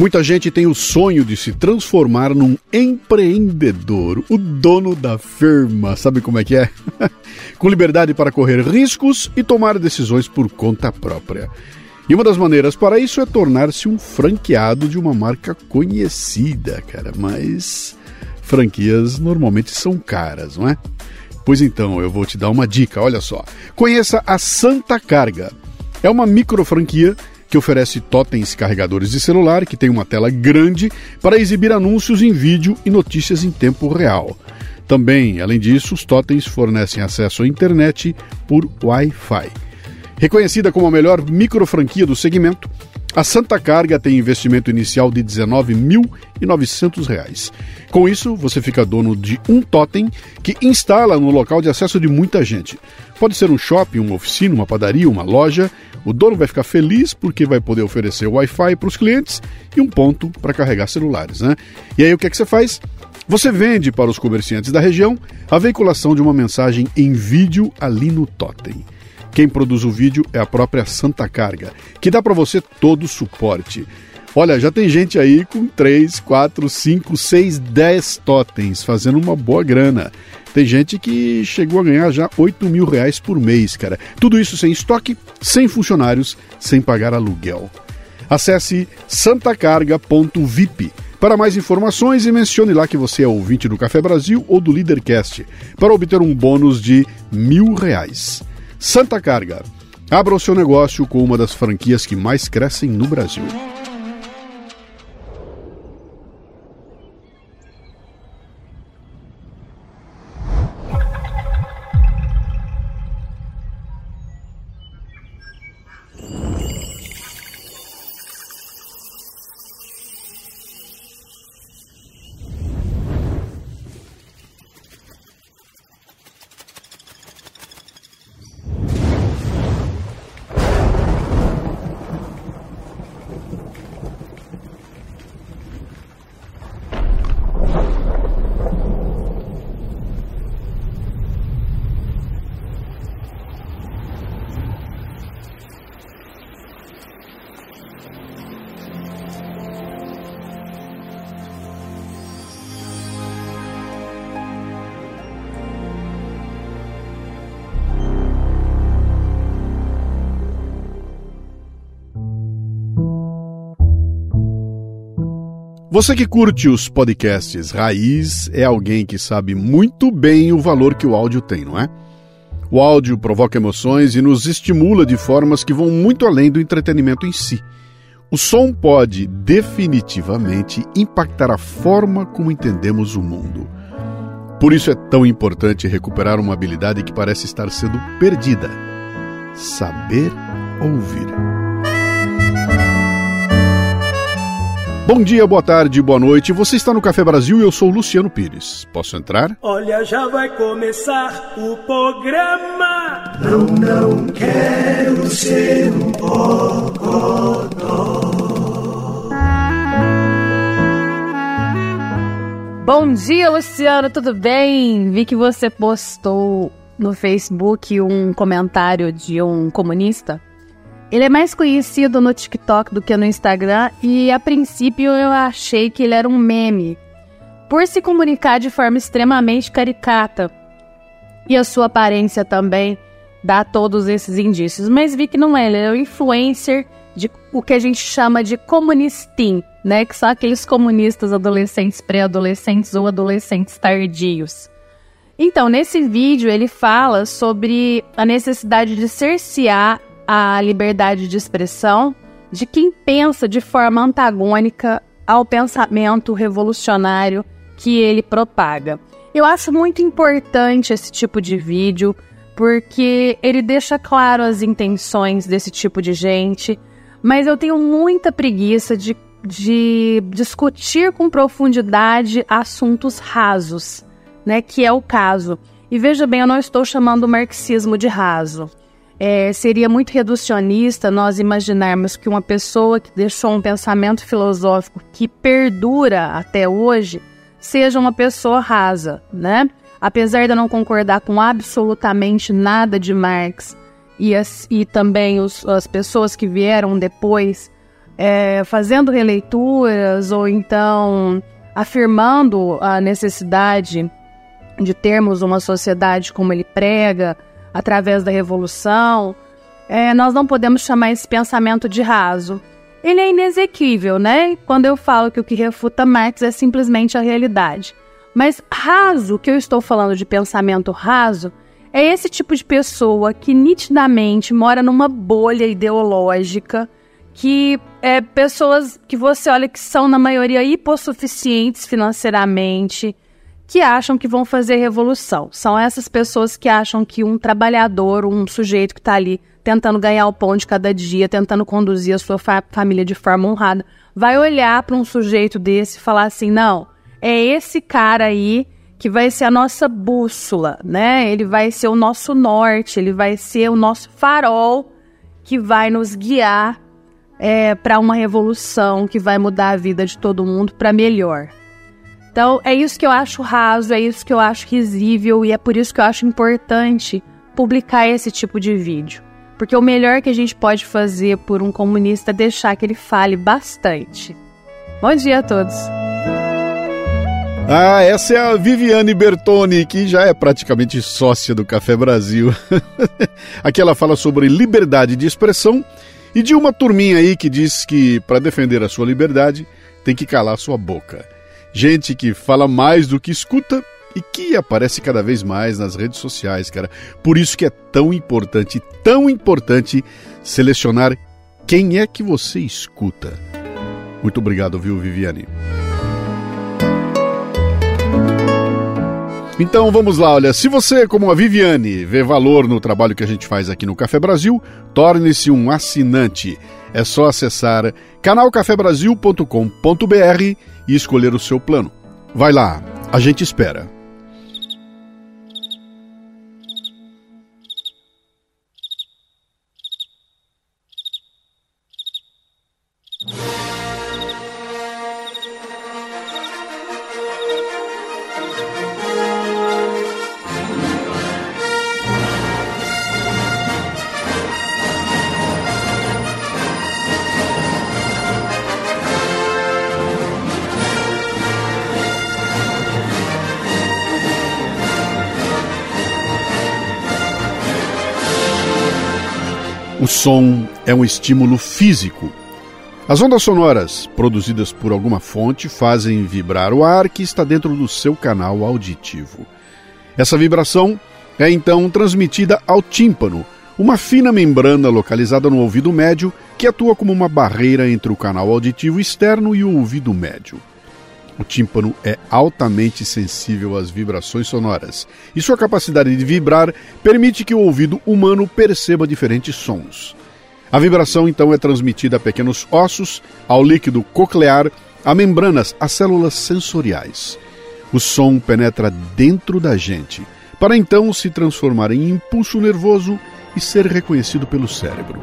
Muita gente tem o sonho de se transformar num empreendedor, o dono da firma, sabe como é que é? Com liberdade para correr riscos e tomar decisões por conta própria. E uma das maneiras para isso é tornar-se um franqueado de uma marca conhecida, cara, mas franquias normalmente são caras, não é? Pois então, eu vou te dar uma dica, olha só. Conheça a Santa Carga. É uma micro franquia que oferece totens carregadores de celular que tem uma tela grande para exibir anúncios em vídeo e notícias em tempo real. Também, além disso, os totens fornecem acesso à internet por Wi-Fi. Reconhecida como a melhor micro franquia do segmento, a Santa Carga tem investimento inicial de R$ 19.900. Com isso, você fica dono de um totem que instala no local de acesso de muita gente. Pode ser um shopping, uma oficina, uma padaria, uma loja. O dono vai ficar feliz porque vai poder oferecer Wi-Fi para os clientes e um ponto para carregar celulares. Né? E aí o que, é que você faz? Você vende para os comerciantes da região a veiculação de uma mensagem em vídeo ali no totem. Quem produz o vídeo é a própria Santa Carga, que dá para você todo o suporte. Olha, já tem gente aí com 3, 4, 5, 6, 10 totens fazendo uma boa grana. Tem gente que chegou a ganhar já 8 mil reais por mês, cara. Tudo isso sem estoque, sem funcionários, sem pagar aluguel. Acesse santacarga.vip para mais informações e mencione lá que você é ouvinte do Café Brasil ou do Leadercast para obter um bônus de mil reais. Santa Carga. Abra o seu negócio com uma das franquias que mais crescem no Brasil. Você que curte os podcasts raiz é alguém que sabe muito bem o valor que o áudio tem, não é? O áudio provoca emoções e nos estimula de formas que vão muito além do entretenimento em si. O som pode definitivamente impactar a forma como entendemos o mundo. Por isso é tão importante recuperar uma habilidade que parece estar sendo perdida: saber ouvir. Bom dia, boa tarde, boa noite. Você está no Café Brasil e eu sou Luciano Pires. Posso entrar? Olha, já vai começar o programa. Não, não quero ser um bocodó. Bom dia, Luciano, tudo bem? Vi que você postou no Facebook um comentário de um comunista. Ele é mais conhecido no TikTok do que no Instagram e a princípio eu achei que ele era um meme, por se comunicar de forma extremamente caricata. E a sua aparência também dá todos esses indícios, mas vi que não é, ele é um influencer de o que a gente chama de comunistim, né, que são aqueles comunistas adolescentes, pré-adolescentes ou adolescentes tardios. Então, nesse vídeo ele fala sobre a necessidade de cercear a liberdade de expressão de quem pensa de forma antagônica ao pensamento revolucionário que ele propaga. Eu acho muito importante esse tipo de vídeo porque ele deixa claro as intenções desse tipo de gente, mas eu tenho muita preguiça de, de discutir com profundidade assuntos rasos, né? Que é o caso. E veja bem, eu não estou chamando o marxismo de raso. É, seria muito reducionista nós imaginarmos que uma pessoa que deixou um pensamento filosófico que perdura até hoje seja uma pessoa rasa, né? Apesar de eu não concordar com absolutamente nada de Marx e, as, e também os, as pessoas que vieram depois, é, fazendo releituras ou então afirmando a necessidade de termos uma sociedade como ele prega, através da revolução, é, nós não podemos chamar esse pensamento de raso. Ele é inexequível, né? Quando eu falo que o que refuta Marx é simplesmente a realidade. Mas raso, que eu estou falando de pensamento raso, é esse tipo de pessoa que nitidamente mora numa bolha ideológica, que é pessoas que você olha que são na maioria hipossuficientes financeiramente, que acham que vão fazer revolução. São essas pessoas que acham que um trabalhador, um sujeito que está ali tentando ganhar o pão de cada dia, tentando conduzir a sua fa família de forma honrada, vai olhar para um sujeito desse e falar assim: não, é esse cara aí que vai ser a nossa bússola, né? Ele vai ser o nosso norte, ele vai ser o nosso farol que vai nos guiar é, para uma revolução que vai mudar a vida de todo mundo para melhor. Então, é isso que eu acho raso, é isso que eu acho risível e é por isso que eu acho importante publicar esse tipo de vídeo. Porque o melhor que a gente pode fazer por um comunista é deixar que ele fale bastante. Bom dia a todos. Ah, essa é a Viviane Bertoni, que já é praticamente sócia do Café Brasil. Aqui ela fala sobre liberdade de expressão e de uma turminha aí que diz que para defender a sua liberdade tem que calar sua boca. Gente que fala mais do que escuta e que aparece cada vez mais nas redes sociais, cara. Por isso que é tão importante, tão importante selecionar quem é que você escuta. Muito obrigado, viu, Viviane? Então vamos lá, olha, se você, como a Viviane, vê valor no trabalho que a gente faz aqui no Café Brasil, torne-se um assinante. É só acessar canalcafebrasil.com.br e escolher o seu plano. Vai lá, a gente espera. Som é um estímulo físico. As ondas sonoras, produzidas por alguma fonte, fazem vibrar o ar que está dentro do seu canal auditivo. Essa vibração é então transmitida ao tímpano, uma fina membrana localizada no ouvido médio que atua como uma barreira entre o canal auditivo externo e o ouvido médio. O tímpano é altamente sensível às vibrações sonoras, e sua capacidade de vibrar permite que o ouvido humano perceba diferentes sons. A vibração então é transmitida a pequenos ossos, ao líquido coclear, a membranas, a células sensoriais. O som penetra dentro da gente, para então se transformar em impulso nervoso e ser reconhecido pelo cérebro.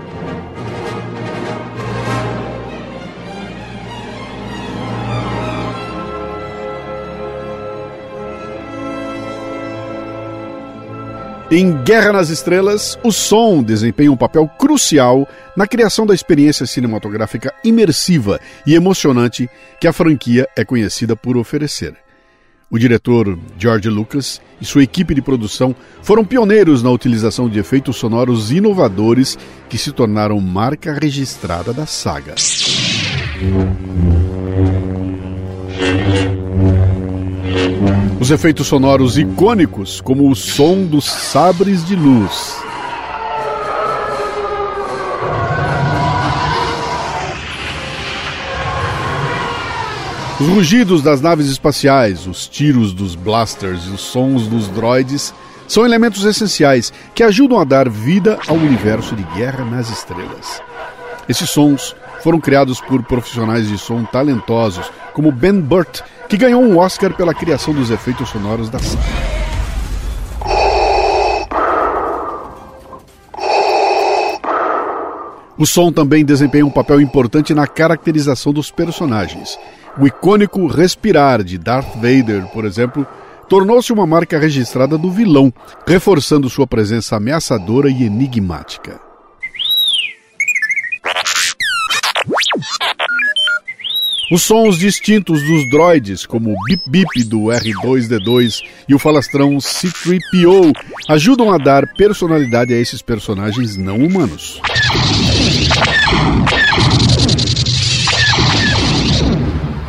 Em Guerra nas Estrelas, o som desempenha um papel crucial na criação da experiência cinematográfica imersiva e emocionante que a franquia é conhecida por oferecer. O diretor George Lucas e sua equipe de produção foram pioneiros na utilização de efeitos sonoros inovadores que se tornaram marca registrada da saga. Os efeitos sonoros icônicos, como o som dos sabres de luz. Os rugidos das naves espaciais, os tiros dos blasters e os sons dos droids são elementos essenciais que ajudam a dar vida ao universo de Guerra nas Estrelas. Esses sons foram criados por profissionais de som talentosos, como Ben Burt, que ganhou um Oscar pela criação dos efeitos sonoros da saga. O som também desempenha um papel importante na caracterização dos personagens. O icônico respirar de Darth Vader, por exemplo, tornou-se uma marca registrada do vilão, reforçando sua presença ameaçadora e enigmática. Os sons distintos dos droids, como o bip bip do R2D2 e o falastrão C3PO, ajudam a dar personalidade a esses personagens não humanos.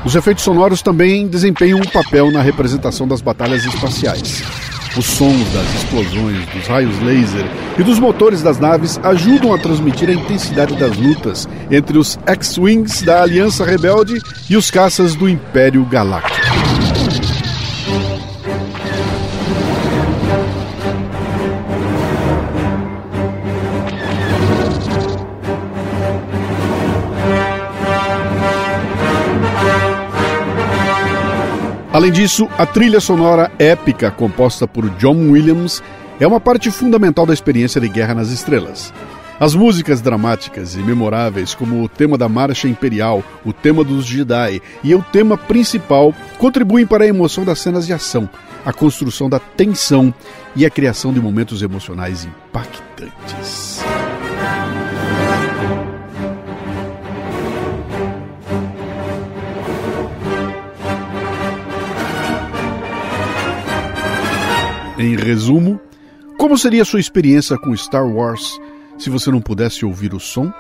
Os efeitos sonoros também desempenham um papel na representação das batalhas espaciais. Os sons das explosões, dos raios laser e dos motores das naves ajudam a transmitir a intensidade das lutas entre os X-Wings da Aliança Rebelde e os caças do Império Galáctico. Além disso, a trilha sonora épica composta por John Williams é uma parte fundamental da experiência de Guerra nas Estrelas. As músicas dramáticas e memoráveis, como o tema da Marcha Imperial, o tema dos Jedi e o tema principal, contribuem para a emoção das cenas de ação, a construção da tensão e a criação de momentos emocionais impactantes. Em resumo, como seria sua experiência com Star Wars se você não pudesse ouvir o som?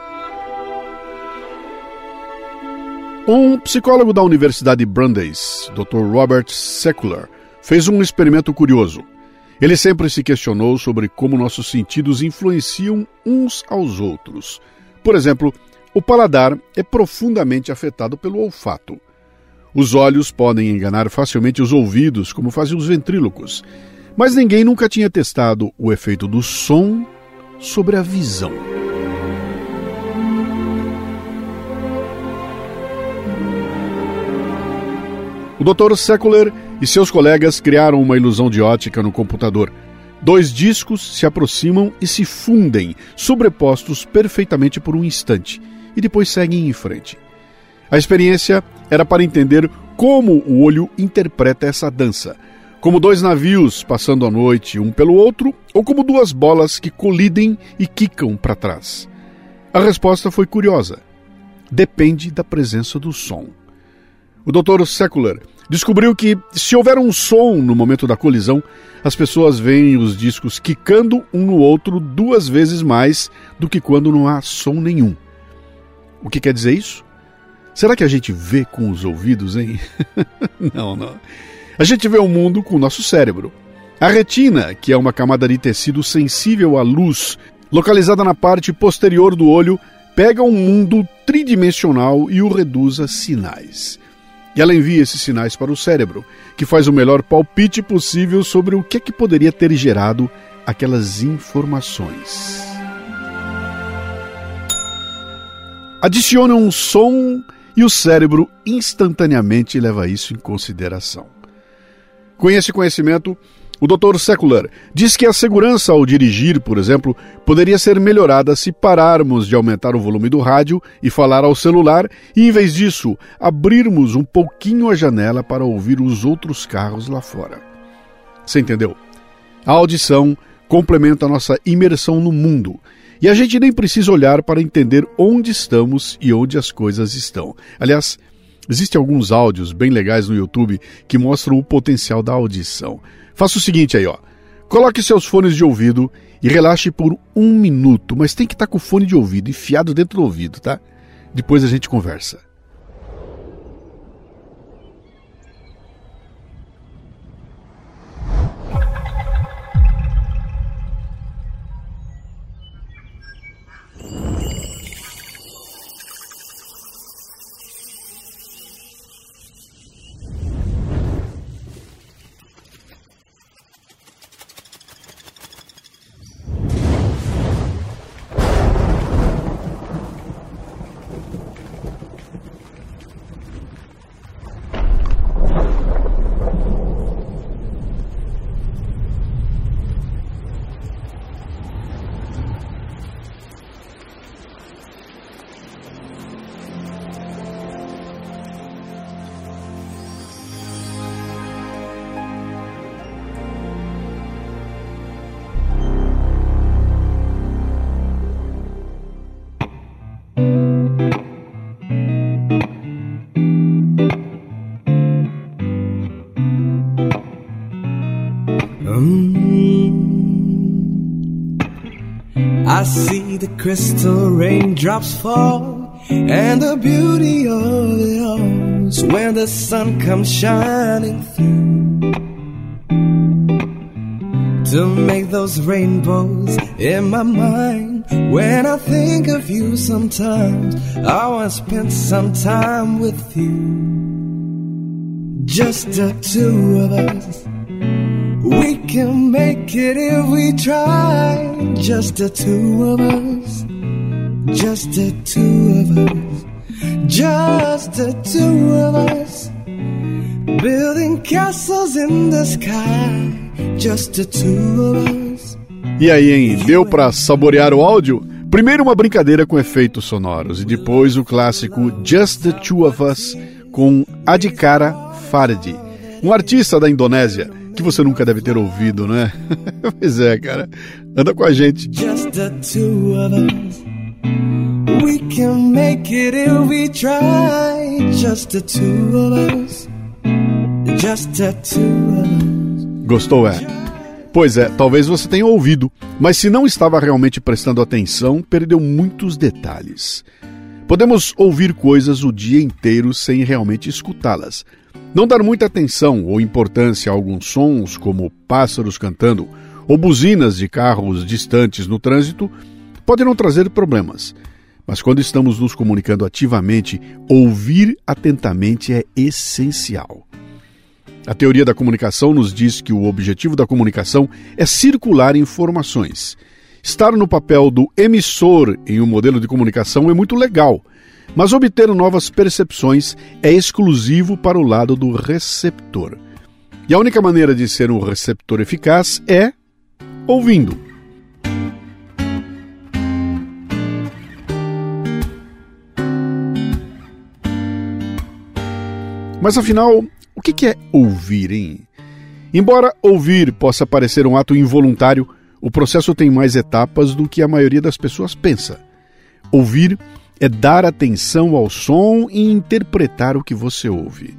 Um psicólogo da Universidade Brandeis, Dr. Robert Secular, fez um experimento curioso. Ele sempre se questionou sobre como nossos sentidos influenciam uns aos outros. Por exemplo, o paladar é profundamente afetado pelo olfato. Os olhos podem enganar facilmente os ouvidos, como fazem os ventrílocos, mas ninguém nunca tinha testado o efeito do som sobre a visão. O Dr. Secular e seus colegas criaram uma ilusão de ótica no computador. Dois discos se aproximam e se fundem, sobrepostos perfeitamente por um instante, e depois seguem em frente. A experiência era para entender como o olho interpreta essa dança como dois navios passando a noite um pelo outro, ou como duas bolas que colidem e quicam para trás? A resposta foi curiosa. Depende da presença do som. O Dr. Secular descobriu que, se houver um som no momento da colisão, as pessoas veem os discos quicando um no outro duas vezes mais do que quando não há som nenhum. O que quer dizer isso? Será que a gente vê com os ouvidos, hein? não, não. A gente vê o mundo com o nosso cérebro. A retina, que é uma camada de tecido sensível à luz, localizada na parte posterior do olho, pega um mundo tridimensional e o reduz a sinais. E ela envia esses sinais para o cérebro, que faz o melhor palpite possível sobre o que, é que poderia ter gerado aquelas informações. Adiciona um som e o cérebro instantaneamente leva isso em consideração. Com esse conhecimento, o Dr. Secular diz que a segurança ao dirigir, por exemplo, poderia ser melhorada se pararmos de aumentar o volume do rádio e falar ao celular e, em vez disso, abrirmos um pouquinho a janela para ouvir os outros carros lá fora. Você entendeu? A audição complementa a nossa imersão no mundo. E a gente nem precisa olhar para entender onde estamos e onde as coisas estão. Aliás, Existem alguns áudios bem legais no YouTube que mostram o potencial da audição. Faça o seguinte aí, ó. Coloque seus fones de ouvido e relaxe por um minuto, mas tem que estar tá com o fone de ouvido enfiado dentro do ouvido, tá? Depois a gente conversa. I see the crystal raindrops fall, and the beauty of it all is when the sun comes shining through to make those rainbows in my mind. When I think of you sometimes, I want to spend some time with you. Just the two of us. We can make it if we try. Just the two of us. Just the two of us. Just the two of us. Building castles in the sky. Just the two of us. E aí, hein? Deu pra saborear o áudio? Primeiro uma brincadeira com efeitos sonoros e depois o clássico Just the Two of Us com Adhikara Fardi, um artista da Indonésia que você nunca deve ter ouvido, né? pois é, cara. Anda com a gente. Just the two of us. We can make it if we try. Just the two of us. Just the two of us. Gostou, é? Pois é, talvez você tenha ouvido, mas se não estava realmente prestando atenção, perdeu muitos detalhes. Podemos ouvir coisas o dia inteiro sem realmente escutá-las. Não dar muita atenção ou importância a alguns sons, como pássaros cantando ou buzinas de carros distantes no trânsito, pode não trazer problemas. Mas quando estamos nos comunicando ativamente, ouvir atentamente é essencial. A teoria da comunicação nos diz que o objetivo da comunicação é circular informações. Estar no papel do emissor em um modelo de comunicação é muito legal mas obter novas percepções é exclusivo para o lado do receptor. E a única maneira de ser um receptor eficaz é ouvindo. Mas afinal, o que é ouvir, hein? Embora ouvir possa parecer um ato involuntário, o processo tem mais etapas do que a maioria das pessoas pensa. Ouvir é dar atenção ao som e interpretar o que você ouve.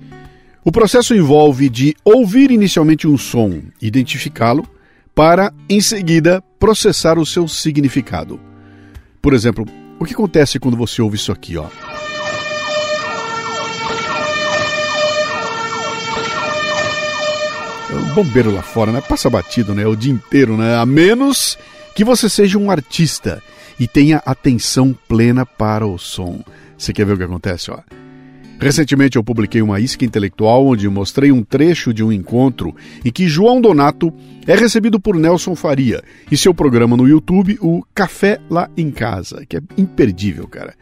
O processo envolve de ouvir inicialmente um som, identificá-lo, para, em seguida, processar o seu significado. Por exemplo, o que acontece quando você ouve isso aqui, ó? É um bombeiro lá fora, né? Passa batido, né? O dia inteiro, né? A menos que você seja um artista e tenha atenção plena para o som. Você quer ver o que acontece? Ó? Recentemente eu publiquei uma isca intelectual onde mostrei um trecho de um encontro em que João Donato é recebido por Nelson Faria e seu programa no YouTube, o Café Lá em Casa, que é imperdível, cara.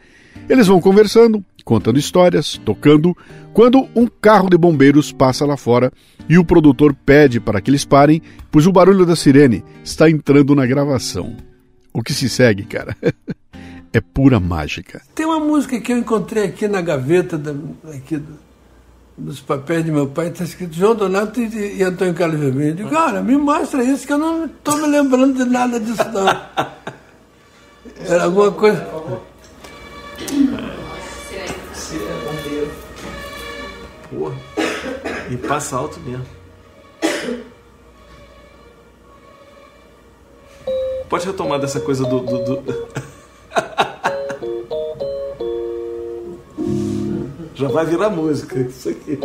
Eles vão conversando, contando histórias, tocando, quando um carro de bombeiros passa lá fora e o produtor pede para que eles parem, pois o barulho da sirene está entrando na gravação. O que se segue, cara, é pura mágica. Tem uma música que eu encontrei aqui na gaveta da, aqui do, dos papéis de meu pai, está escrito João Donato e, e Antônio Carlos Vermelho. Eu digo, cara, me mostra isso, que eu não estou me lembrando de nada disso, não. Era alguma coisa. Porra. E passa alto mesmo. Pode retomar dessa coisa do. do, do... Já vai virar música, isso aqui.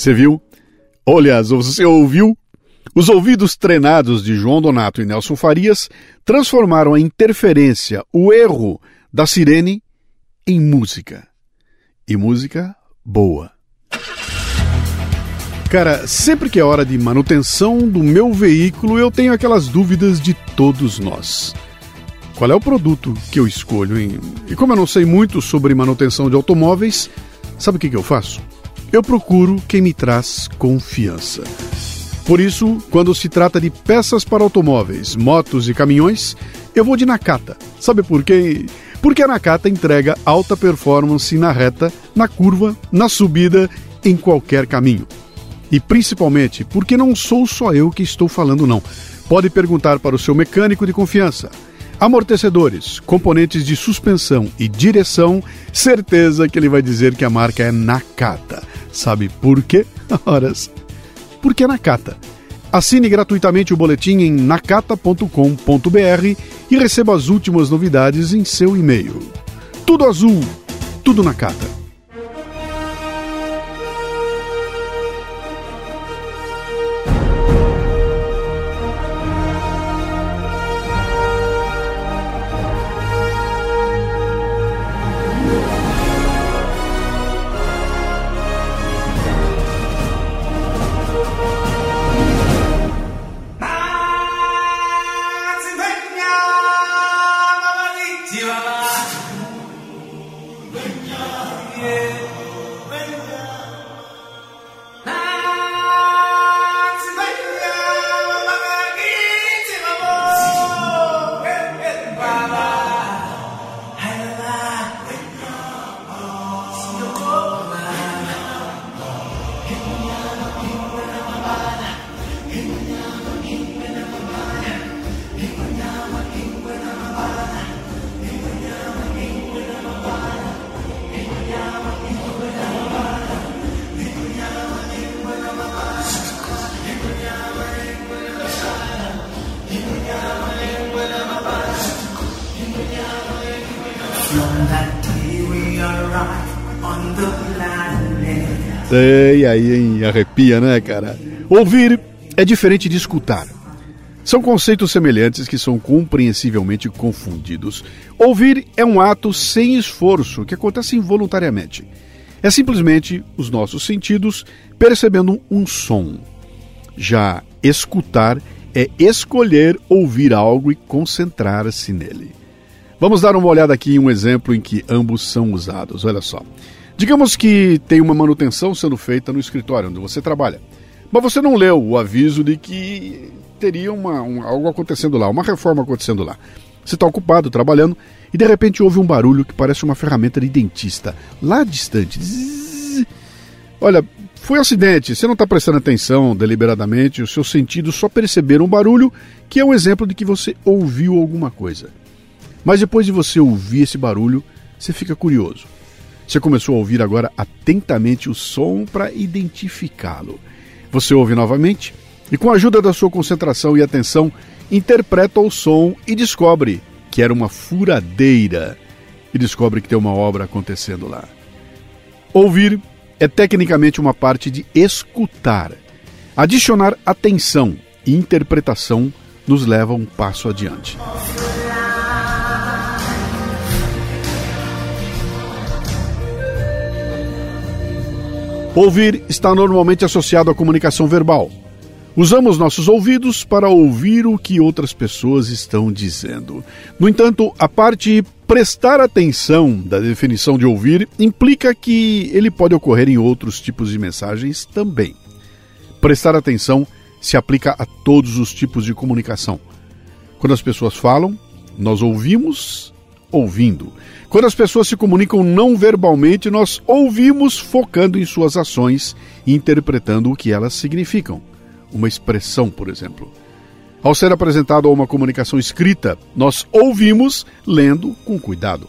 Você viu? Olha, você ouviu? Os ouvidos treinados de João Donato e Nelson Farias transformaram a interferência, o erro da sirene em música. E música boa. Cara, sempre que é hora de manutenção do meu veículo, eu tenho aquelas dúvidas de todos nós. Qual é o produto que eu escolho, hein? E como eu não sei muito sobre manutenção de automóveis, sabe o que, que eu faço? Eu procuro quem me traz confiança. Por isso, quando se trata de peças para automóveis, motos e caminhões, eu vou de Nakata. Sabe por quê? Porque a Nakata entrega alta performance na reta, na curva, na subida, em qualquer caminho. E principalmente porque não sou só eu que estou falando, não. Pode perguntar para o seu mecânico de confiança. Amortecedores, componentes de suspensão e direção, certeza que ele vai dizer que a marca é Nakata. Sabe por quê? Horas. Porque é Nakata. Assine gratuitamente o boletim em nakata.com.br e receba as últimas novidades em seu e-mail. Tudo azul, tudo Nakata. From E aí, hein? Arrepia, né, cara? Ouvir é diferente de escutar. São conceitos semelhantes que são compreensivelmente confundidos. Ouvir é um ato sem esforço que acontece involuntariamente. É simplesmente os nossos sentidos percebendo um som. Já escutar é escolher ouvir algo e concentrar-se nele. Vamos dar uma olhada aqui em um exemplo em que ambos são usados. Olha só. Digamos que tem uma manutenção sendo feita no escritório onde você trabalha, mas você não leu o aviso de que teria uma, um, algo acontecendo lá, uma reforma acontecendo lá. Você está ocupado, trabalhando, e de repente ouve um barulho que parece uma ferramenta de dentista, lá distante. Zzz. Olha, foi um acidente, você não está prestando atenção deliberadamente, os seus sentidos só perceberam um barulho, que é um exemplo de que você ouviu alguma coisa. Mas depois de você ouvir esse barulho, você fica curioso. Você começou a ouvir agora atentamente o som para identificá-lo. Você ouve novamente e, com a ajuda da sua concentração e atenção, interpreta o som e descobre que era uma furadeira. E descobre que tem uma obra acontecendo lá. Ouvir é tecnicamente uma parte de escutar. Adicionar atenção, e interpretação nos leva um passo adiante. Ouvir está normalmente associado à comunicação verbal. Usamos nossos ouvidos para ouvir o que outras pessoas estão dizendo. No entanto, a parte prestar atenção da definição de ouvir implica que ele pode ocorrer em outros tipos de mensagens também. Prestar atenção se aplica a todos os tipos de comunicação. Quando as pessoas falam, nós ouvimos ouvindo. Quando as pessoas se comunicam não verbalmente, nós ouvimos focando em suas ações e interpretando o que elas significam. Uma expressão, por exemplo. Ao ser apresentado a uma comunicação escrita, nós ouvimos lendo com cuidado.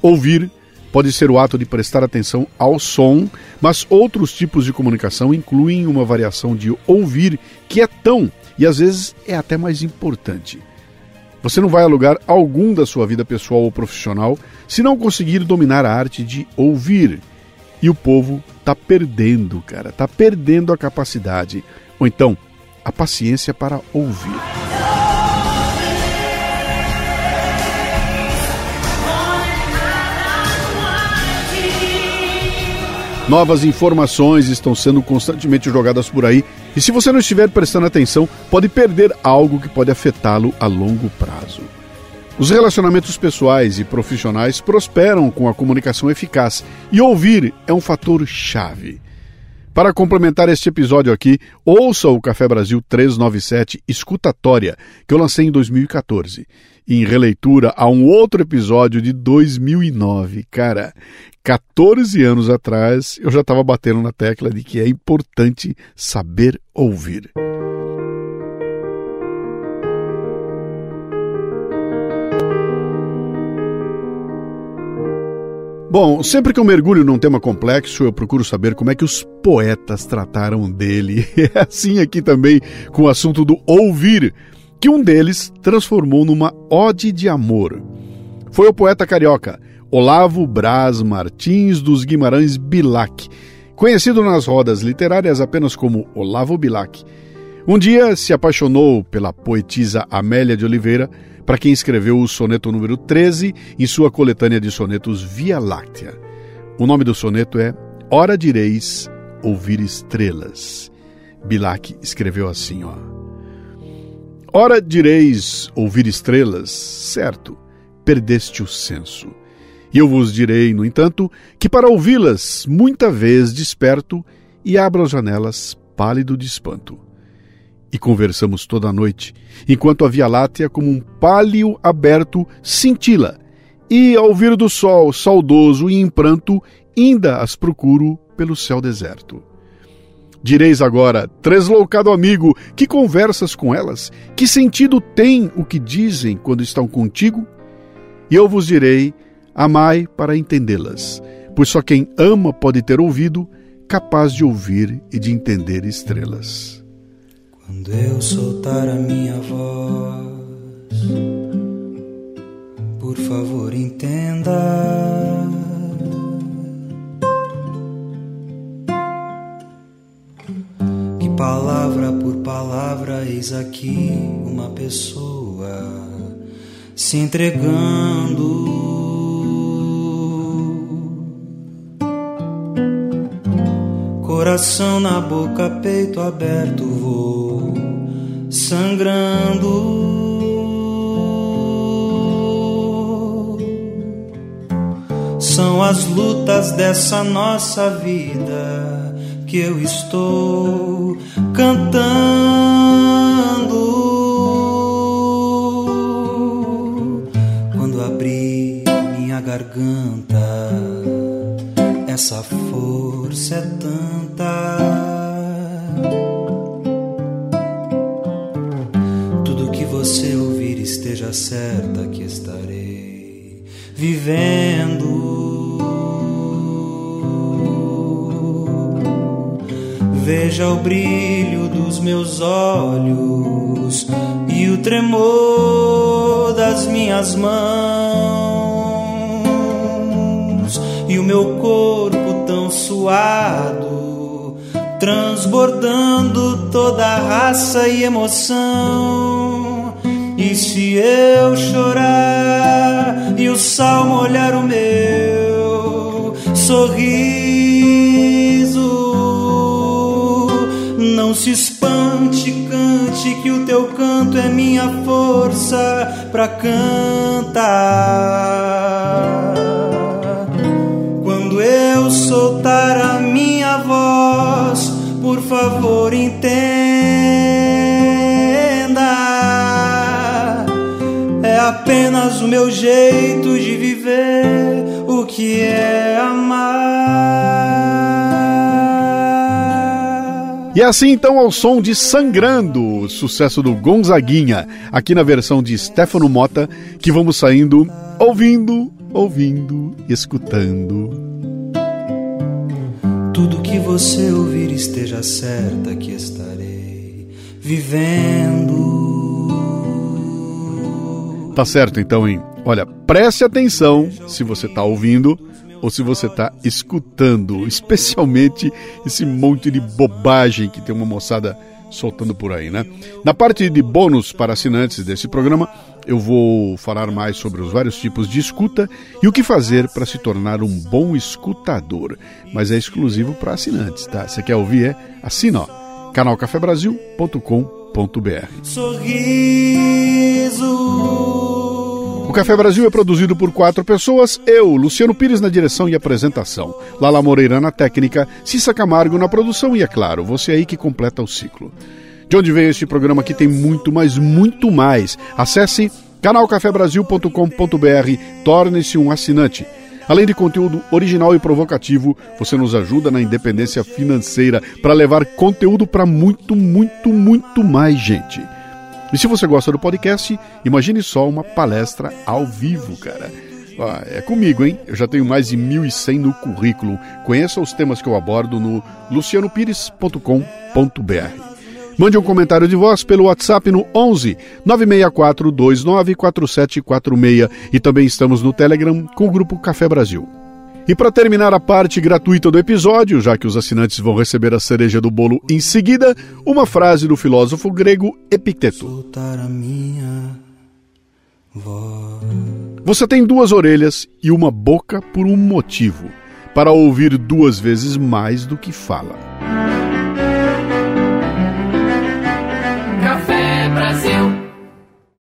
Ouvir pode ser o ato de prestar atenção ao som, mas outros tipos de comunicação incluem uma variação de ouvir que é tão e às vezes é até mais importante. Você não vai alugar algum da sua vida pessoal ou profissional se não conseguir dominar a arte de ouvir. E o povo está perdendo, cara, está perdendo a capacidade, ou então a paciência para ouvir. Novas informações estão sendo constantemente jogadas por aí, e se você não estiver prestando atenção, pode perder algo que pode afetá-lo a longo prazo. Os relacionamentos pessoais e profissionais prosperam com a comunicação eficaz, e ouvir é um fator chave. Para complementar este episódio aqui, ouça o Café Brasil 397 Escutatória, que eu lancei em 2014, em releitura a um outro episódio de 2009. Cara, 14 anos atrás, eu já estava batendo na tecla de que é importante saber ouvir. Bom, sempre que eu mergulho num tema complexo, eu procuro saber como é que os poetas trataram dele. É assim aqui também com o assunto do ouvir, que um deles transformou numa ode de amor. Foi o poeta carioca Olavo Braz Martins dos Guimarães Bilac, conhecido nas rodas literárias apenas como Olavo Bilac. Um dia se apaixonou pela poetisa Amélia de Oliveira, para quem escreveu o soneto número 13 em sua coletânea de sonetos Via Láctea. O nome do soneto é Hora direis ouvir estrelas. Bilac escreveu assim, ó. Ora direis ouvir estrelas, certo, perdeste o senso. E eu vos direi, no entanto, que para ouvi-las, muita vez desperto e abro as janelas pálido de espanto. E conversamos toda a noite, enquanto a Via Láctea, como um pálio aberto, cintila, e ao vir do sol, saudoso e em pranto, ainda as procuro pelo céu deserto. Direis agora, tresloucado amigo, que conversas com elas? Que sentido tem o que dizem quando estão contigo? E eu vos direi Amai para entendê-las, pois só quem ama pode ter ouvido, capaz de ouvir e de entender estrelas. Quando eu soltar a minha voz, por favor entenda. Que palavra por palavra eis aqui uma pessoa se entregando Coração na boca, peito aberto, vou sangrando. São as lutas dessa nossa vida que eu estou cantando. Quando abri minha garganta, essa força é tanta. Certa que estarei vivendo. Veja o brilho dos meus olhos e o tremor das minhas mãos e o meu corpo tão suado transbordando toda raça e emoção. E se eu chorar e o sal molhar o meu sorriso, não se espante, cante que o teu canto é minha força para cantar. Quando eu soltar a minha voz, por favor entenda. Apenas o meu jeito de viver o que é amar. E assim então ao som de Sangrando, sucesso do Gonzaguinha, aqui na versão de Stefano Mota, que vamos saindo ouvindo, ouvindo, escutando. Tudo que você ouvir esteja certa que estarei vivendo. Tá certo então, hein? Olha, preste atenção se você tá ouvindo ou se você tá escutando, especialmente esse monte de bobagem que tem uma moçada soltando por aí, né? Na parte de bônus para assinantes desse programa, eu vou falar mais sobre os vários tipos de escuta e o que fazer para se tornar um bom escutador. Mas é exclusivo para assinantes, tá? Você quer ouvir? É assina, ó, canalcafebrasil.com.br. Sorriso. O Café Brasil é produzido por quatro pessoas, eu, Luciano Pires na direção e apresentação, Lala Moreira na técnica, Cissa Camargo na produção e, é claro, você aí que completa o ciclo. De onde vem este programa que tem muito, mas muito mais. Acesse canalcafebrasil.com.br, torne-se um assinante. Além de conteúdo original e provocativo, você nos ajuda na independência financeira para levar conteúdo para muito, muito, muito mais gente. E se você gosta do podcast, imagine só uma palestra ao vivo, cara. Ah, é comigo, hein? Eu já tenho mais de 1.100 no currículo. Conheça os temas que eu abordo no lucianopires.com.br. Mande um comentário de voz pelo WhatsApp no 11 964 294746 e também estamos no Telegram com o grupo Café Brasil. E para terminar a parte gratuita do episódio, já que os assinantes vão receber a cereja do bolo em seguida, uma frase do filósofo grego Epicteto. Você tem duas orelhas e uma boca por um motivo: para ouvir duas vezes mais do que fala.